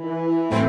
you